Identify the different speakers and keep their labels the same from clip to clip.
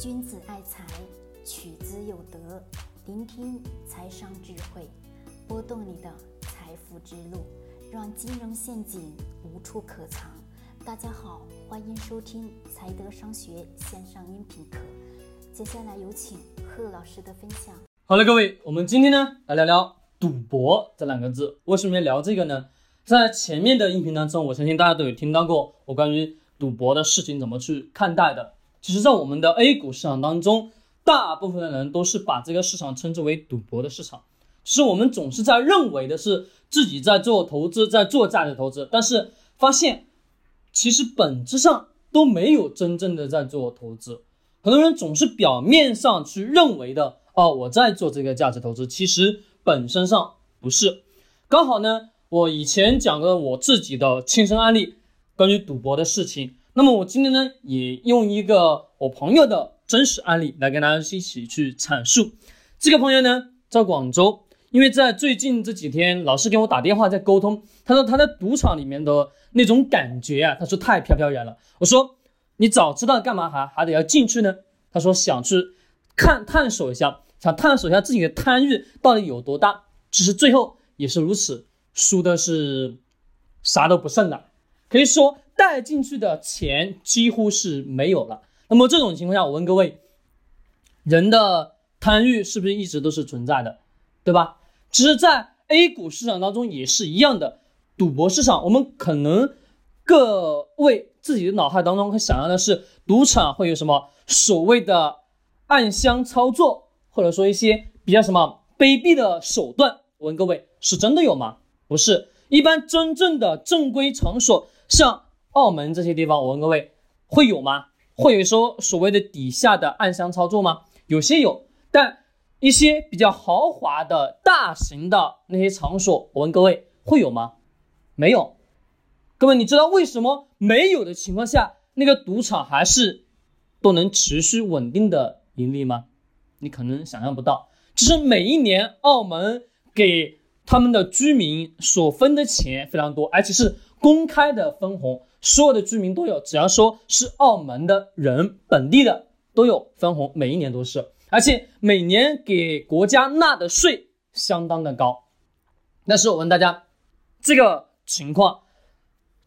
Speaker 1: 君子爱财，取之有德。聆听财商智慧，拨动你的财富之路，让金融陷阱无处可藏。大家好，欢迎收听财德商学线上音频课。接下来有请贺老师的分享。
Speaker 2: 好了，各位，我们今天呢来聊聊赌博这两个字。为什么要聊这个呢？在前面的音频当中，我相信大家都有听到过我关于赌博的事情怎么去看待的。其实，在我们的 A 股市场当中，大部分的人都是把这个市场称之为赌博的市场。其实我们总是在认为的是自己在做投资，在做价值投资，但是发现其实本质上都没有真正的在做投资。很多人总是表面上去认为的哦，我在做这个价值投资，其实本身上不是。刚好呢，我以前讲过我自己的亲身案例，关于赌博的事情。那么我今天呢，也用一个我朋友的真实案例来跟大家一起去阐述。这个朋友呢，在广州，因为在最近这几天，老是给我打电话在沟通。他说他在赌场里面的那种感觉啊，他说太飘飘然了。我说你早知道干嘛还还得要进去呢？他说想去看探索一下，想探索一下自己的贪欲到底有多大。其实最后也是如此，输的是啥都不剩的，可以说。带进去的钱几乎是没有了。那么这种情况下，我问各位，人的贪欲是不是一直都是存在的，对吧？其实，在 A 股市场当中也是一样的。赌博市场，我们可能各位自己的脑海当中会想象的是，赌场会有什么所谓的暗箱操作，或者说一些比较什么卑鄙的手段。我问各位，是真的有吗？不是，一般真正的正规场所，像。澳门这些地方，我问各位，会有吗？会有说所谓的底下的暗箱操作吗？有些有，但一些比较豪华的大型的那些场所，我问各位，会有吗？没有。各位，你知道为什么没有的情况下，那个赌场还是都能持续稳定的盈利吗？你可能想象不到，就是每一年澳门给他们的居民所分的钱非常多，而且是公开的分红。所有的居民都有，只要说是澳门的人，本地的都有分红，每一年都是，而且每年给国家纳的税相当的高。但是我问大家，这个情况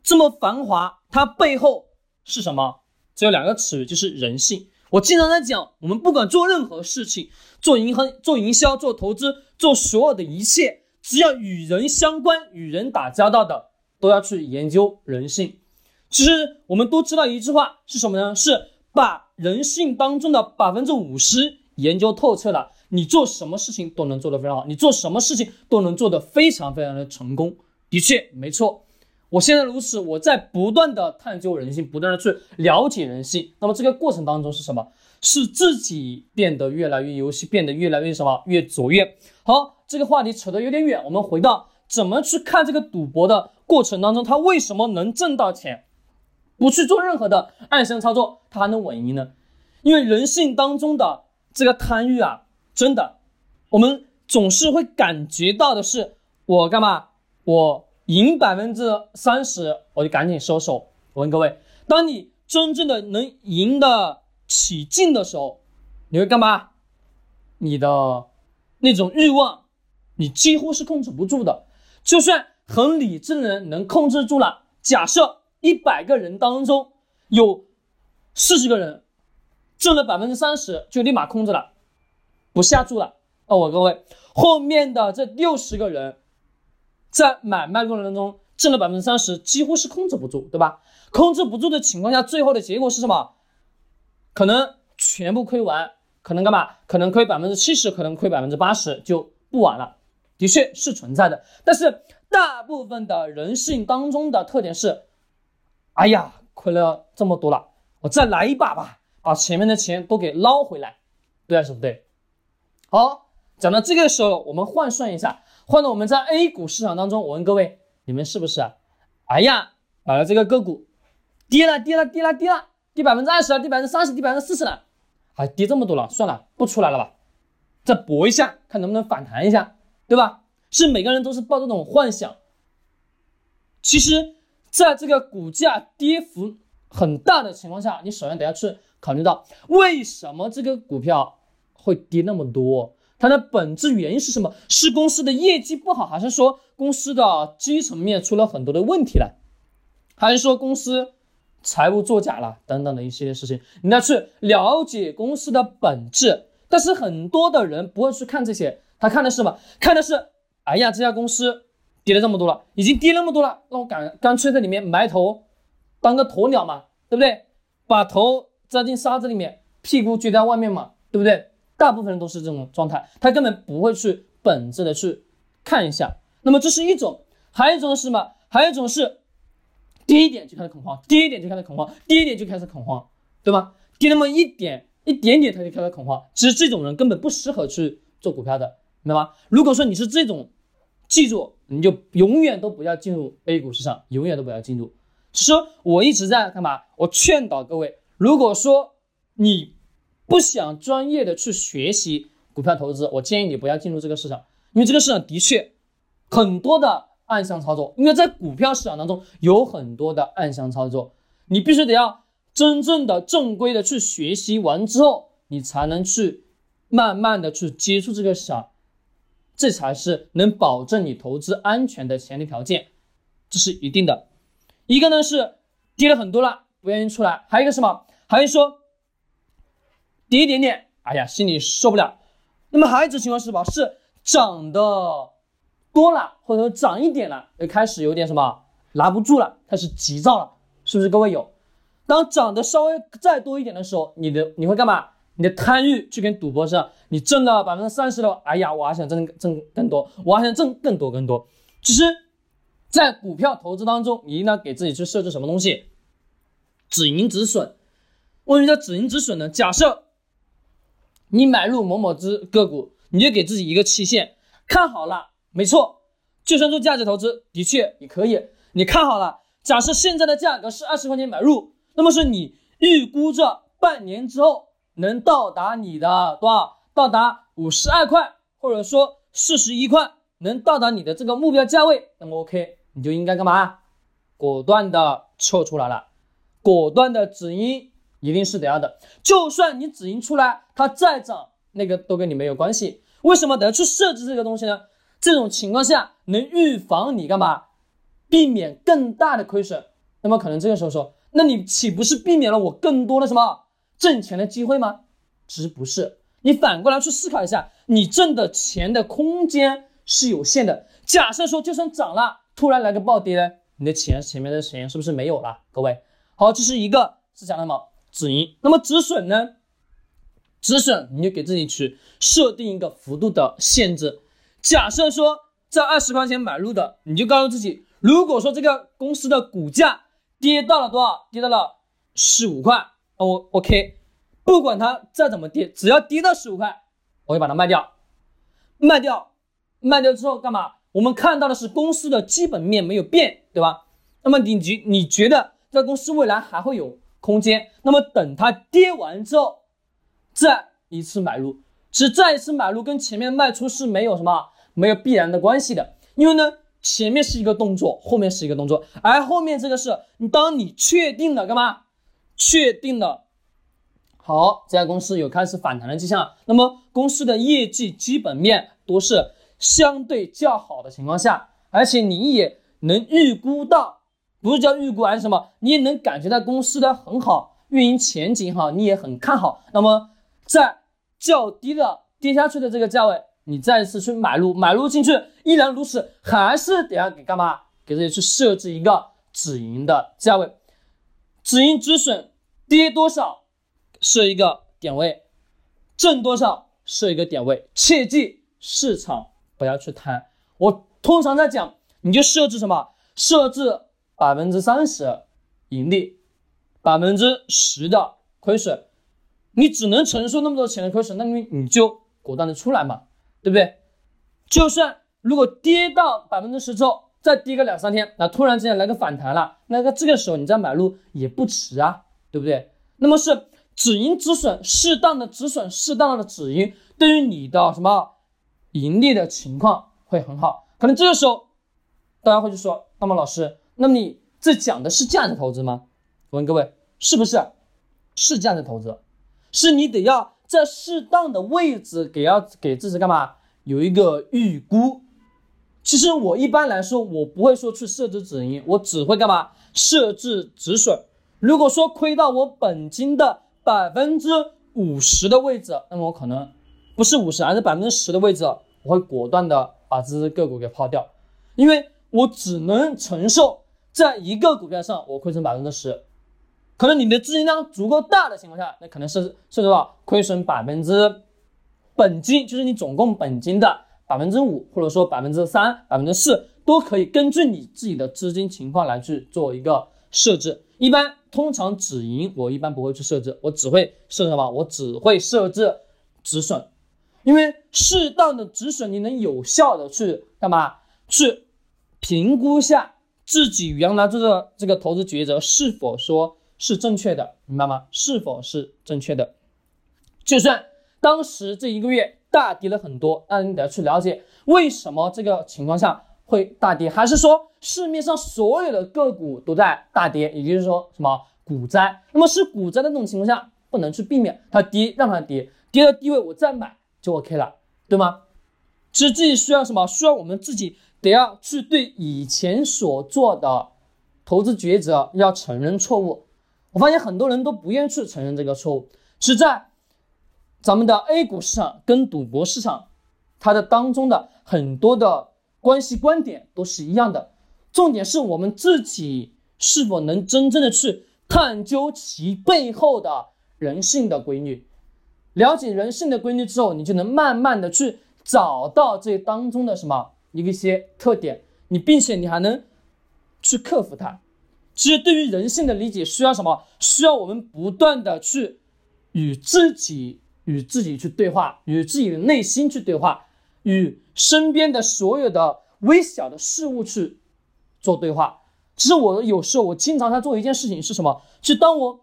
Speaker 2: 这么繁华，它背后是什么？只有两个词语，就是人性。我经常在讲，我们不管做任何事情，做银行、做营销、做投资、做所有的一切，只要与人相关、与人打交道的，都要去研究人性。其实我们都知道一句话是什么呢？是把人性当中的百分之五十研究透彻了，你做什么事情都能做得非常好，你做什么事情都能做得非常非常的成功。的确没错，我现在如此，我在不断的探究人性，不断的去了解人性。那么这个过程当中是什么？是自己变得越来越游戏，变得越来越什么？越卓越。好，这个话题扯得有点远，我们回到怎么去看这个赌博的过程当中，他为什么能挣到钱？不去做任何的暗箱操作，他还能稳赢呢？因为人性当中的这个贪欲啊，真的，我们总是会感觉到的是，我干嘛？我赢百分之三十，我就赶紧收手。我问各位，当你真正的能赢得起劲的时候，你会干嘛？你的那种欲望，你几乎是控制不住的。就算很理智的人能控制住了，假设。一百个人当中有四十个人挣了百分之三十，就立马控制了，不下注了。哦，我各位，后面的这六十个人在买卖过程当中挣了百分之三十，几乎是控制不住，对吧？控制不住的情况下，最后的结果是什么？可能全部亏完，可能干嘛？可能亏百分之七十，可能亏百分之八十，就不玩了。的确是存在的，但是大部分的人性当中的特点是。哎呀，亏了这么多了，我再来一把吧，把前面的钱都给捞回来，对还是不对？好，讲到这个时候，我们换算一下，换到我们在 A 股市场当中，我问各位，你们是不是？哎呀，买了这个个股，跌了，跌了，跌了，跌了，跌百分之二十了，跌百分之三十，跌百分之四十了，还跌这么多了，算了，不出来了吧？再搏一下，看能不能反弹一下，对吧？是每个人都是抱这种幻想，其实。在这个股价跌幅很大的情况下，你首先得要去考虑到为什么这个股票会跌那么多？它的本质原因是什么？是公司的业绩不好，还是说公司的基层面出了很多的问题了，还是说公司财务作假了等等的一系列事情？你要去了解公司的本质。但是很多的人不会去看这些，他看的是什么？看的是，哎呀，这家公司跌了这么多了，已经跌那么多了，那我干干脆在里面埋头当个鸵鸟嘛，对不对？把头扎进沙子里面，屁股撅在外面嘛，对不对？大部分人都是这种状态，他根本不会去本质的去看一下。那么这是一种，还有一种是什么？还有一种是低一点就开始恐慌，低一点就开始恐慌，低一点就开始恐慌，对吗？跌那么一点一点点他就开始恐慌。其实这种人根本不适合去做股票的，明白吗？如果说你是这种，记住你就永远都不要进入 A 股市场，永远都不要进入。其实我一直在干嘛？我劝导各位，如果说你。不想专业的去学习股票投资，我建议你不要进入这个市场，因为这个市场的确很多的暗箱操作。因为在股票市场当中有很多的暗箱操作，你必须得要真正的正规的去学习完之后，你才能去慢慢的去接触这个市场，这才是能保证你投资安全的前提条件，这是一定的。一个呢是跌了很多了，不愿意出来；还有一个什么？还有说。跌一点点，哎呀，心里受不了。那么还有一种情况是什么？是涨的多了，或者说涨一点了，就开始有点什么拿不住了，开始急躁了，是不是？各位有？当涨的稍微再多一点的时候，你的你会干嘛？你的贪欲就跟赌博似的，你挣了百分之三十了，哎呀，我还想挣挣更多，我还想挣更多更多。其实，在股票投资当中，你应当给自己去设置什么东西？止盈止损。为什么叫止盈止损呢？假设。你买入某某只个股，你就给自己一个期限，看好了，没错，就算做价值投资，的确也可以。你看好了，假设现在的价格是二十块钱买入，那么是你预估着半年之后能到达你的多少？到达五十二块，或者说四十一块，能到达你的这个目标价位，那么 OK，你就应该干嘛？果断的撤出来了，果断的止盈。一定是得要的，就算你止盈出来，它再涨，那个都跟你没有关系。为什么得要去设置这个东西呢？这种情况下能预防你干嘛？避免更大的亏损。那么可能这个时候说，那你岂不是避免了我更多的什么挣钱的机会吗？其实不是，你反过来去思考一下，你挣的钱的空间是有限的。假设说就算涨了，突然来个暴跌呢，你的钱前面的钱是不是没有了？各位，好，这是一个是讲的什么？止盈，那么止损呢？止损你就给自己去设定一个幅度的限制。假设说在二十块钱买入的，你就告诉自己，如果说这个公司的股价跌到了多少？跌到了十五块，我 OK，不管它再怎么跌，只要跌到十五块，我就把它卖掉。卖掉，卖掉之后干嘛？我们看到的是公司的基本面没有变，对吧？那么你觉你觉得这公司未来还会有？空间，那么等它跌完之后，再一次买入，其实再一次买入跟前面卖出是没有什么没有必然的关系的，因为呢前面是一个动作，后面是一个动作，而后面这个是你当你确定了干嘛？确定了，好，这家公司有开始反弹的迹象，那么公司的业绩基本面都是相对较好的情况下，而且你也能预估到。不是叫预估还是什么？你也能感觉到公司的很好，运营前景好，你也很看好。那么在较低的跌下去的这个价位，你再次去买入，买入进去依然如此，还是得要给干嘛？给自己去设置一个止盈的价位，止盈止损，跌多少设一个点位，挣多少设一个点位。切记市场不要去贪。我通常在讲，你就设置什么？设置。百分之三十盈利，百分之十的亏损，你只能承受那么多钱的亏损，那你你就果断的出来嘛，对不对？就算如果跌到百分之十之后，再跌个两三天，那突然之间来个反弹了，那个这个时候你再买入也不迟啊，对不对？那么是止盈止损，适当的止损，适当的止盈，对于你的什么盈利的情况会很好。可能这个时候大家会去说，那么老师。那么你这讲的是价值投资吗？我问各位，是不是？是价值投资，是你得要在适当的位置给要给自己干嘛有一个预估。其实我一般来说，我不会说去设置止盈，我只会干嘛设置止损。如果说亏到我本金的百分之五十的位置，那么我可能不是五十，而是百分之十的位置，我会果断的把这只个股给抛掉，因为我只能承受在一个股票上我亏损百分之十。可能你的资金量足够大的情况下，那可能是是多少亏损百分之本金，就是你总共本金的。百分之五，或者说百分之三、百分之四，都可以根据你自己的资金情况来去做一个设置。一般通常止盈，我一般不会去设置，我只会设置什么？我只会设置止损，因为适当的止损，你能有效的去干嘛？去评估下自己原来这个这个投资抉择是否说是正确的，明白吗？是否是正确的？就算当时这一个月。大跌了很多，那你得要去了解为什么这个情况下会大跌，还是说市面上所有的个股都在大跌，也就是说什么股灾？那么是股灾的那种情况下，不能去避免它跌，让它跌，跌到低位我再买就 OK 了，对吗？其实自己需要什么？需要我们自己得要去对以前所做的投资抉择要承认错误。我发现很多人都不愿意去承认这个错误，是在。咱们的 A 股市场跟赌博市场，它的当中的很多的关系观点都是一样的，重点是我们自己是否能真正的去探究其背后的人性的规律，了解人性的规律之后，你就能慢慢的去找到这当中的什么一个些特点，你并且你还能去克服它。其实对于人性的理解需要什么？需要我们不断的去与自己。与自己去对话，与自己的内心去对话，与身边的所有的微小的事物去做对话。其实我有时候我经常在做一件事情是什么？是当我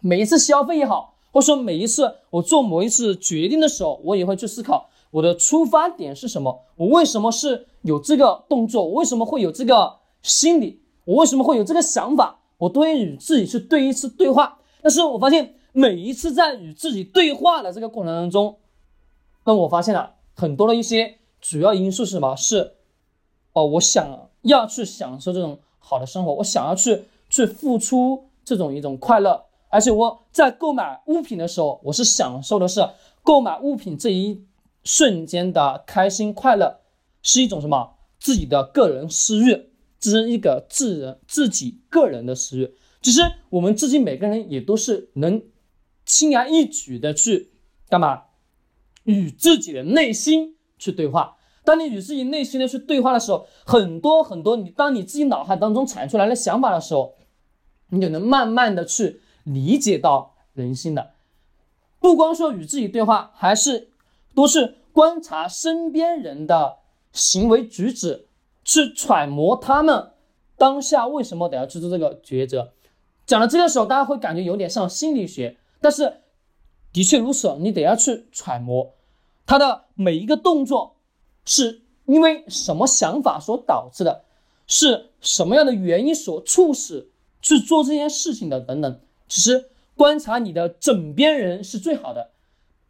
Speaker 2: 每一次消费也好，或者说每一次我做某一次决定的时候，我也会去思考我的出发点是什么？我为什么是有这个动作？我为什么会有这个心理？我为什么会有这个想法？我都会与自己去对一次对话。但是我发现。每一次在与自己对话的这个过程当中，那我发现了很多的一些主要因素是什么？是哦，我想要去享受这种好的生活，我想要去去付出这种一种快乐，而且我在购买物品的时候，我是享受的是购买物品这一瞬间的开心快乐，是一种什么？自己的个人私欲，这是一个自人自己个人的私欲。其实我们自己每个人也都是能。轻而易举的去干嘛？与自己的内心去对话。当你与自己内心的去对话的时候，很多很多，你当你自己脑海当中产出来的想法的时候，你就能慢慢的去理解到人心的。不光说与自己对话，还是都是观察身边人的行为举止，去揣摩他们当下为什么得要去做这个抉择。讲到这个时候，大家会感觉有点像心理学。但是，的确如此，你得要去揣摩他的每一个动作是因为什么想法所导致的，是什么样的原因所促使去做这件事情的等等。其实观察你的枕边人是最好的，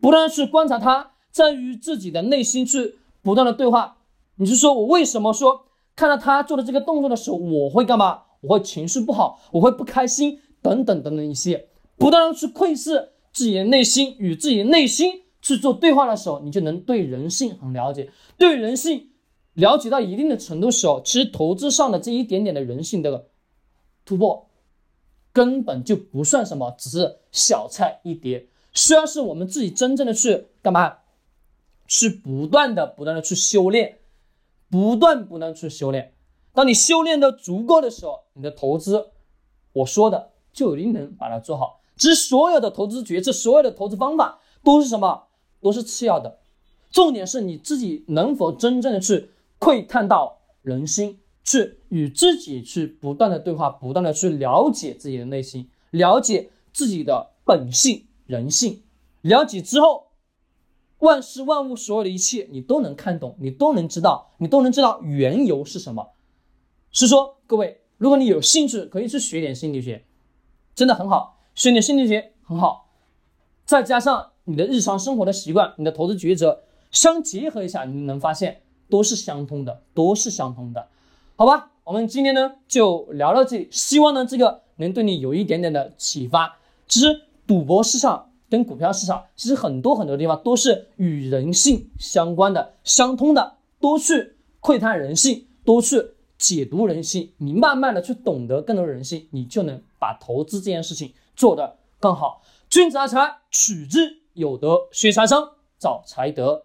Speaker 2: 不断去观察他，在于自己的内心去不断的对话。你是说我为什么说看到他做的这个动作的时候，我会干嘛？我会情绪不好，我会不开心，等等等等一些。不断的去窥视自己的内心，与自己的内心去做对话的时候，你就能对人性很了解。对人性了解到一定的程度时候，其实投资上的这一点点的人性的突破，根本就不算什么，只是小菜一碟。需要是我们自己真正的去干嘛？去不断的、不断的去修炼，不断不断去修炼。当你修炼的足够的时候，你的投资，我说的就一定能把它做好。其实所有的投资决策，所有的投资方法都是什么？都是次要的，重点是你自己能否真正的去窥探到人心，去与自己去不断的对话，不断的去了解自己的内心，了解自己的本性、人性。了解之后，万事万物所有的一切你都能看懂，你都能知道，你都能知道缘由是什么。是说，各位，如果你有兴趣，可以去学点心理学，真的很好。学点心理学很好。再加上你的日常生活的习惯，你的投资抉择相结合一下，你能发现都是相通的，都是相通的，好吧？我们今天呢就聊到这里，希望呢这个能对你有一点点的启发。其实赌博市场跟股票市场，其实很多很多地方都是与人性相关的、相通的。多去窥探人性，多去解读人性，你慢慢的去懂得更多人性，你就能把投资这件事情做得更好。君子爱财，取之有德；学财商，找财德。